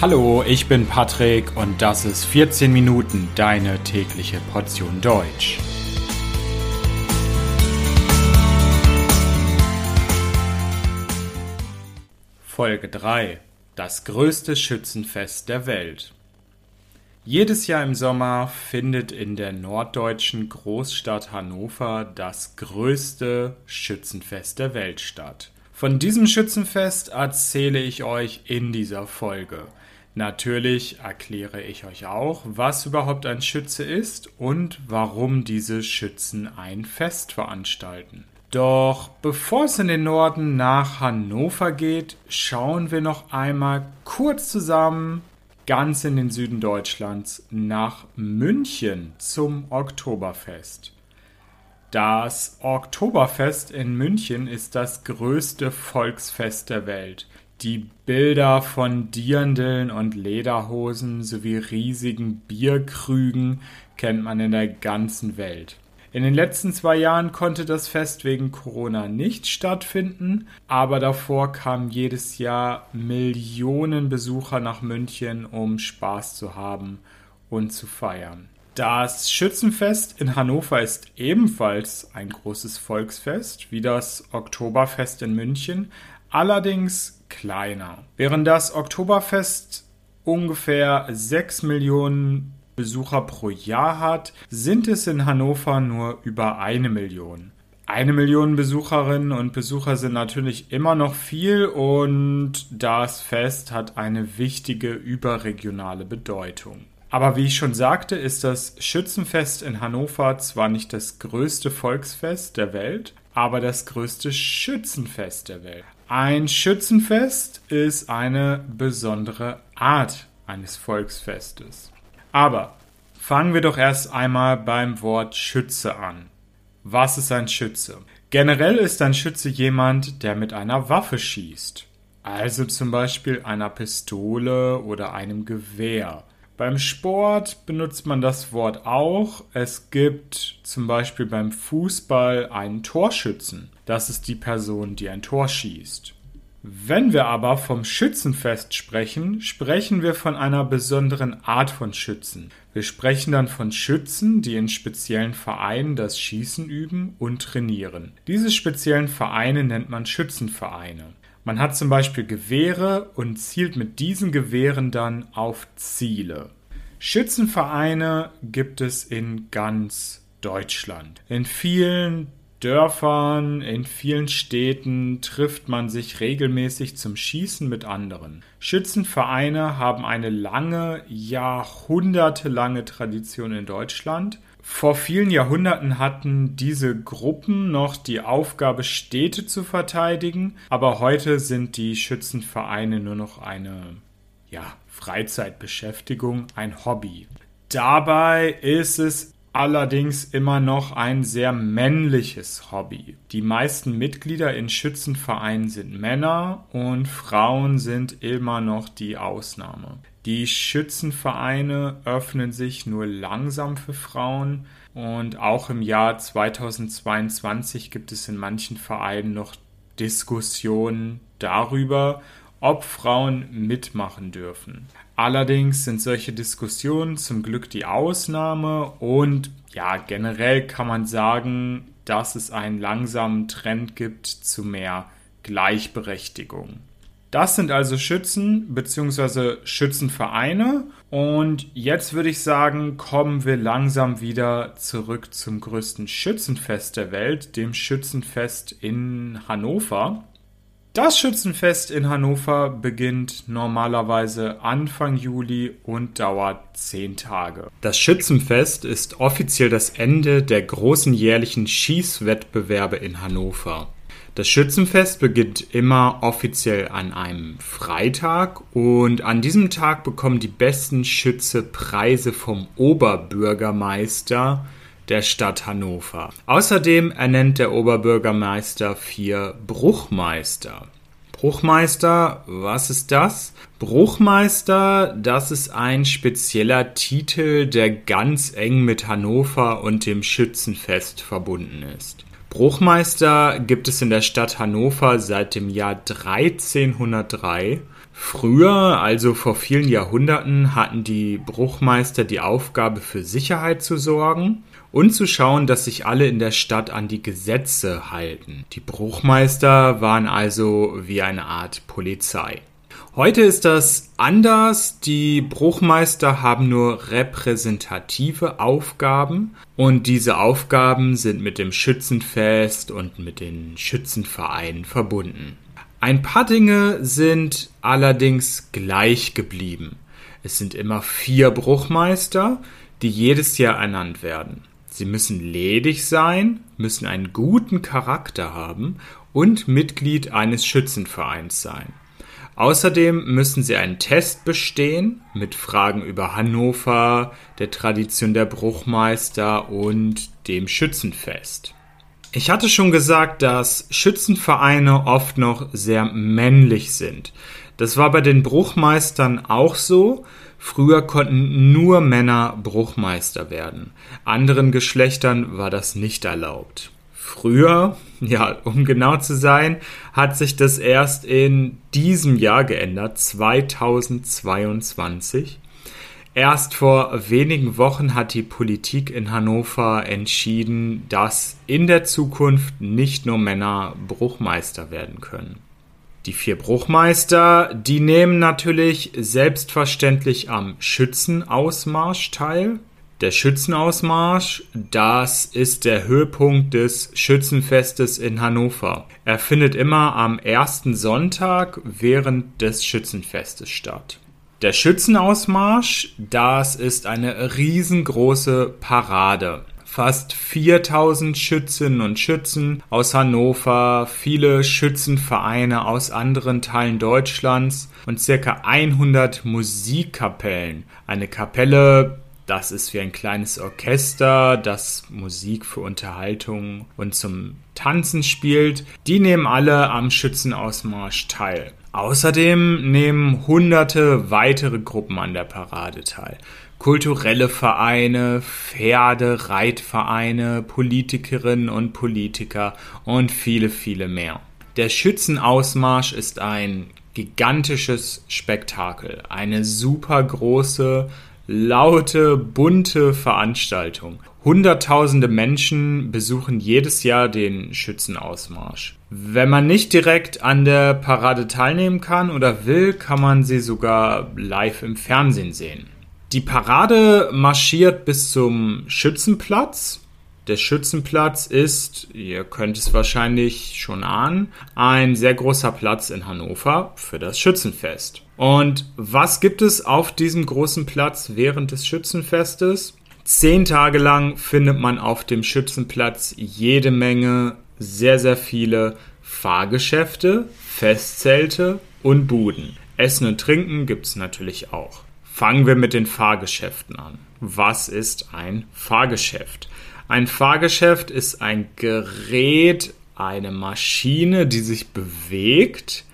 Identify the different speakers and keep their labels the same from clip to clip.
Speaker 1: Hallo, ich bin Patrick und das ist 14 Minuten deine tägliche Portion Deutsch. Folge 3 Das größte Schützenfest der Welt. Jedes Jahr im Sommer findet in der norddeutschen Großstadt Hannover das größte Schützenfest der Welt statt. Von diesem Schützenfest erzähle ich euch in dieser Folge. Natürlich erkläre ich euch auch, was überhaupt ein Schütze ist und warum diese Schützen ein Fest veranstalten. Doch bevor es in den Norden nach Hannover geht, schauen wir noch einmal kurz zusammen, ganz in den Süden Deutschlands nach München zum Oktoberfest. Das Oktoberfest in München ist das größte Volksfest der Welt. Die Bilder von Dirndeln und Lederhosen sowie riesigen Bierkrügen kennt man in der ganzen Welt. In den letzten zwei Jahren konnte das Fest wegen Corona nicht stattfinden, aber davor kamen jedes Jahr Millionen Besucher nach München, um Spaß zu haben und zu feiern. Das Schützenfest in Hannover ist ebenfalls ein großes Volksfest, wie das Oktoberfest in München, allerdings kleiner. Während das Oktoberfest ungefähr 6 Millionen Besucher pro Jahr hat, sind es in Hannover nur über eine Million. Eine Million Besucherinnen und Besucher sind natürlich immer noch viel und das Fest hat eine wichtige überregionale Bedeutung. Aber wie ich schon sagte, ist das Schützenfest in Hannover zwar nicht das größte Volksfest der Welt, aber das größte Schützenfest der Welt. Ein Schützenfest ist eine besondere Art eines Volksfestes. Aber fangen wir doch erst einmal beim Wort Schütze an. Was ist ein Schütze? Generell ist ein Schütze jemand, der mit einer Waffe schießt. Also zum Beispiel einer Pistole oder einem Gewehr. Beim Sport benutzt man das Wort auch. Es gibt zum Beispiel beim Fußball einen Torschützen. Das ist die Person, die ein Tor schießt. Wenn wir aber vom Schützenfest sprechen, sprechen wir von einer besonderen Art von Schützen. Wir sprechen dann von Schützen, die in speziellen Vereinen das Schießen üben und trainieren. Diese speziellen Vereine nennt man Schützenvereine. Man hat zum Beispiel Gewehre und zielt mit diesen Gewehren dann auf Ziele. Schützenvereine gibt es in ganz Deutschland. In vielen Dörfern, in vielen Städten trifft man sich regelmäßig zum Schießen mit anderen. Schützenvereine haben eine lange, jahrhundertelange Tradition in Deutschland. Vor vielen Jahrhunderten hatten diese Gruppen noch die Aufgabe, Städte zu verteidigen, aber heute sind die Schützenvereine nur noch eine ja, Freizeitbeschäftigung, ein Hobby. Dabei ist es allerdings immer noch ein sehr männliches Hobby. Die meisten Mitglieder in Schützenvereinen sind Männer und Frauen sind immer noch die Ausnahme. Die Schützenvereine öffnen sich nur langsam für Frauen und auch im Jahr 2022 gibt es in manchen Vereinen noch Diskussionen darüber, ob Frauen mitmachen dürfen. Allerdings sind solche Diskussionen zum Glück die Ausnahme und ja, generell kann man sagen, dass es einen langsamen Trend gibt zu mehr Gleichberechtigung. Das sind also Schützen bzw. Schützenvereine. Und jetzt würde ich sagen, kommen wir langsam wieder zurück zum größten Schützenfest der Welt, dem Schützenfest in Hannover. Das Schützenfest in Hannover beginnt normalerweise Anfang Juli und dauert zehn Tage. Das Schützenfest ist offiziell das Ende der großen jährlichen Schießwettbewerbe in Hannover. Das Schützenfest beginnt immer offiziell an einem Freitag und an diesem Tag bekommen die besten Schütze Preise vom Oberbürgermeister der Stadt Hannover. Außerdem ernennt der Oberbürgermeister vier Bruchmeister. Bruchmeister, was ist das? Bruchmeister, das ist ein spezieller Titel, der ganz eng mit Hannover und dem Schützenfest verbunden ist. Bruchmeister gibt es in der Stadt Hannover seit dem Jahr 1303. Früher, also vor vielen Jahrhunderten, hatten die Bruchmeister die Aufgabe für Sicherheit zu sorgen und zu schauen, dass sich alle in der Stadt an die Gesetze halten. Die Bruchmeister waren also wie eine Art Polizei. Heute ist das anders. Die Bruchmeister haben nur repräsentative Aufgaben und diese Aufgaben sind mit dem Schützenfest und mit den Schützenvereinen verbunden. Ein paar Dinge sind allerdings gleich geblieben. Es sind immer vier Bruchmeister, die jedes Jahr ernannt werden. Sie müssen ledig sein, müssen einen guten Charakter haben und Mitglied eines Schützenvereins sein. Außerdem müssen sie einen Test bestehen mit Fragen über Hannover, der Tradition der Bruchmeister und dem Schützenfest. Ich hatte schon gesagt, dass Schützenvereine oft noch sehr männlich sind. Das war bei den Bruchmeistern auch so. Früher konnten nur Männer Bruchmeister werden. Anderen Geschlechtern war das nicht erlaubt. Früher, ja, um genau zu sein, hat sich das erst in diesem Jahr geändert, 2022. Erst vor wenigen Wochen hat die Politik in Hannover entschieden, dass in der Zukunft nicht nur Männer Bruchmeister werden können. Die vier Bruchmeister, die nehmen natürlich selbstverständlich am Schützenausmarsch teil. Der Schützenausmarsch, das ist der Höhepunkt des Schützenfestes in Hannover. Er findet immer am ersten Sonntag während des Schützenfestes statt. Der Schützenausmarsch, das ist eine riesengroße Parade. Fast 4000 Schützinnen und Schützen aus Hannover, viele Schützenvereine aus anderen Teilen Deutschlands und circa 100 Musikkapellen. Eine Kapelle das ist wie ein kleines Orchester, das Musik für Unterhaltung und zum Tanzen spielt. Die nehmen alle am Schützenausmarsch teil. Außerdem nehmen hunderte weitere Gruppen an der Parade teil. Kulturelle Vereine, Pferde, Reitvereine, Politikerinnen und Politiker und viele, viele mehr. Der Schützenausmarsch ist ein gigantisches Spektakel, eine super große laute, bunte Veranstaltung. Hunderttausende Menschen besuchen jedes Jahr den Schützenausmarsch. Wenn man nicht direkt an der Parade teilnehmen kann oder will, kann man sie sogar live im Fernsehen sehen. Die Parade marschiert bis zum Schützenplatz. Der Schützenplatz ist, ihr könnt es wahrscheinlich schon ahnen, ein sehr großer Platz in Hannover für das Schützenfest. Und was gibt es auf diesem großen Platz während des Schützenfestes? Zehn Tage lang findet man auf dem Schützenplatz jede Menge, sehr, sehr viele Fahrgeschäfte, Festzelte und Buden. Essen und Trinken gibt es natürlich auch. Fangen wir mit den Fahrgeschäften an. Was ist ein Fahrgeschäft? Ein Fahrgeschäft ist ein Gerät, eine Maschine, die sich bewegt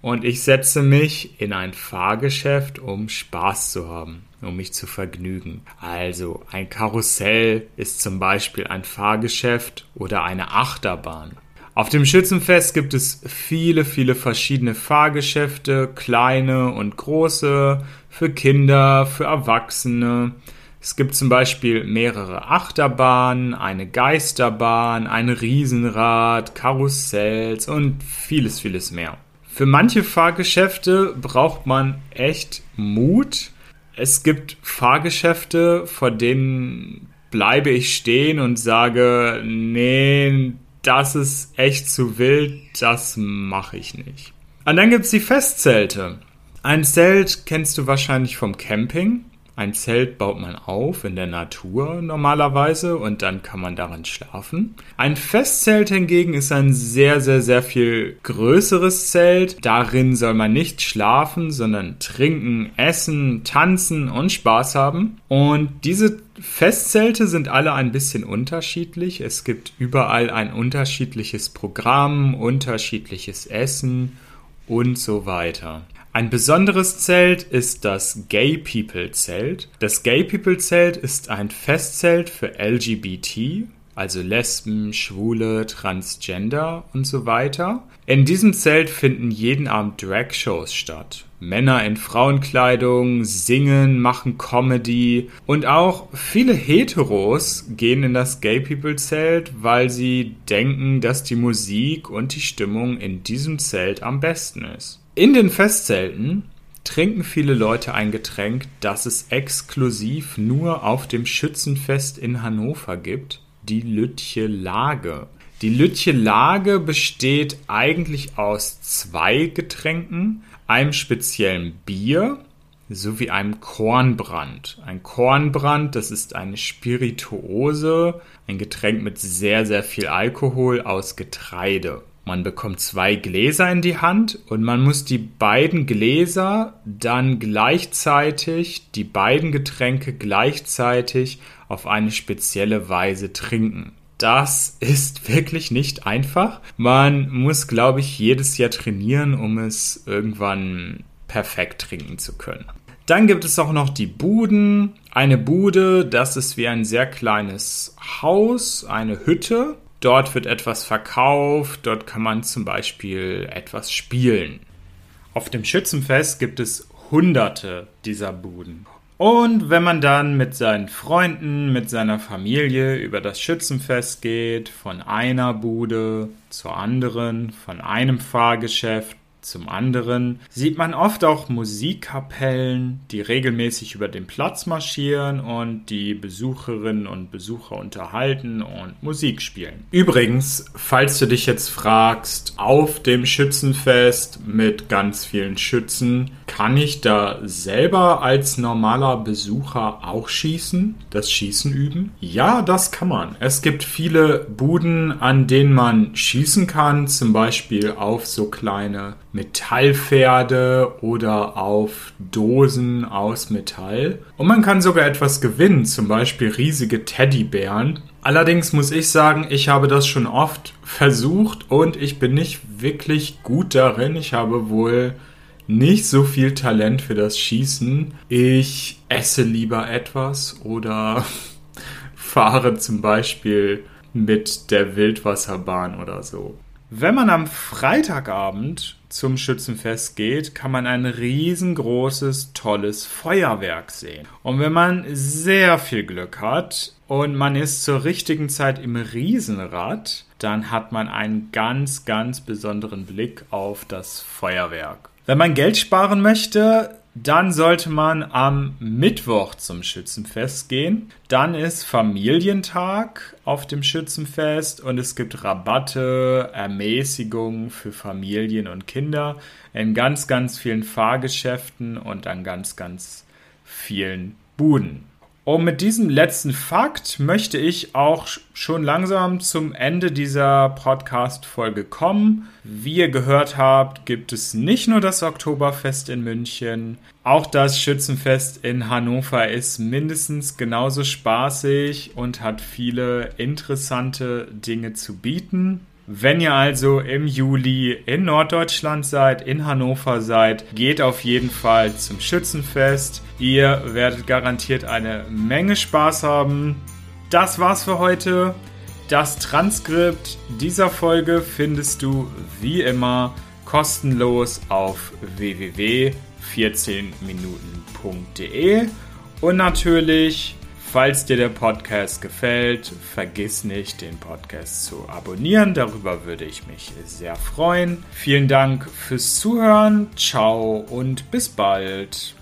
Speaker 1: und ich setze mich in ein Fahrgeschäft, um Spaß zu haben, um mich zu vergnügen. Also ein Karussell ist zum Beispiel ein Fahrgeschäft oder eine Achterbahn. Auf dem Schützenfest gibt es viele, viele verschiedene Fahrgeschäfte, kleine und große, für Kinder, für Erwachsene. Es gibt zum Beispiel mehrere Achterbahnen, eine Geisterbahn, ein Riesenrad, Karussells und vieles, vieles mehr. Für manche Fahrgeschäfte braucht man echt Mut. Es gibt Fahrgeschäfte, vor denen bleibe ich stehen und sage, nee, das ist echt zu wild, das mache ich nicht. Und dann gibt es die Festzelte. Ein Zelt kennst du wahrscheinlich vom Camping. Ein Zelt baut man auf in der Natur normalerweise und dann kann man darin schlafen. Ein Festzelt hingegen ist ein sehr, sehr, sehr viel größeres Zelt. Darin soll man nicht schlafen, sondern trinken, essen, tanzen und Spaß haben. Und diese Festzelte sind alle ein bisschen unterschiedlich. Es gibt überall ein unterschiedliches Programm, unterschiedliches Essen und so weiter. Ein besonderes Zelt ist das Gay People Zelt. Das Gay People Zelt ist ein Festzelt für LGBT. Also Lesben, Schwule, Transgender und so weiter. In diesem Zelt finden jeden Abend Drag-Shows statt. Männer in Frauenkleidung singen, machen Comedy und auch viele Heteros gehen in das Gay People Zelt, weil sie denken, dass die Musik und die Stimmung in diesem Zelt am besten ist. In den Festzelten trinken viele Leute ein Getränk, das es exklusiv nur auf dem Schützenfest in Hannover gibt, die Lütje Lage. Die Lütje Lage besteht eigentlich aus zwei Getränken, einem speziellen Bier sowie einem Kornbrand. Ein Kornbrand, das ist eine Spirituose, ein Getränk mit sehr, sehr viel Alkohol aus Getreide. Man bekommt zwei Gläser in die Hand und man muss die beiden Gläser dann gleichzeitig, die beiden Getränke gleichzeitig auf eine spezielle Weise trinken. Das ist wirklich nicht einfach. Man muss, glaube ich, jedes Jahr trainieren, um es irgendwann perfekt trinken zu können. Dann gibt es auch noch die Buden. Eine Bude, das ist wie ein sehr kleines Haus, eine Hütte. Dort wird etwas verkauft, dort kann man zum Beispiel etwas spielen. Auf dem Schützenfest gibt es hunderte dieser Buden. Und wenn man dann mit seinen Freunden, mit seiner Familie über das Schützenfest geht, von einer Bude zur anderen, von einem Fahrgeschäft zum anderen sieht man oft auch Musikkapellen, die regelmäßig über den Platz marschieren und die Besucherinnen und Besucher unterhalten und Musik spielen. Übrigens, falls du dich jetzt fragst, auf dem Schützenfest mit ganz vielen Schützen, kann ich da selber als normaler Besucher auch schießen, das Schießen üben? Ja, das kann man. Es gibt viele Buden, an denen man schießen kann, zum Beispiel auf so kleine Metallpferde oder auf Dosen aus Metall. Und man kann sogar etwas gewinnen, zum Beispiel riesige Teddybären. Allerdings muss ich sagen, ich habe das schon oft versucht und ich bin nicht wirklich gut darin. Ich habe wohl nicht so viel Talent für das Schießen. Ich esse lieber etwas oder fahre zum Beispiel mit der Wildwasserbahn oder so. Wenn man am Freitagabend zum Schützenfest geht, kann man ein riesengroßes, tolles Feuerwerk sehen. Und wenn man sehr viel Glück hat und man ist zur richtigen Zeit im Riesenrad, dann hat man einen ganz, ganz besonderen Blick auf das Feuerwerk. Wenn man Geld sparen möchte, dann sollte man am Mittwoch zum Schützenfest gehen. Dann ist Familientag auf dem Schützenfest und es gibt Rabatte, Ermäßigungen für Familien und Kinder in ganz, ganz vielen Fahrgeschäften und an ganz, ganz vielen Buden. Und mit diesem letzten Fakt möchte ich auch schon langsam zum Ende dieser Podcast-Folge kommen. Wie ihr gehört habt, gibt es nicht nur das Oktoberfest in München, auch das Schützenfest in Hannover ist mindestens genauso spaßig und hat viele interessante Dinge zu bieten. Wenn ihr also im Juli in Norddeutschland seid, in Hannover seid, geht auf jeden Fall zum Schützenfest. Ihr werdet garantiert eine Menge Spaß haben. Das war's für heute. Das Transkript dieser Folge findest du wie immer kostenlos auf www.14minuten.de und natürlich Falls dir der Podcast gefällt, vergiss nicht, den Podcast zu abonnieren. Darüber würde ich mich sehr freuen. Vielen Dank fürs Zuhören. Ciao und bis bald.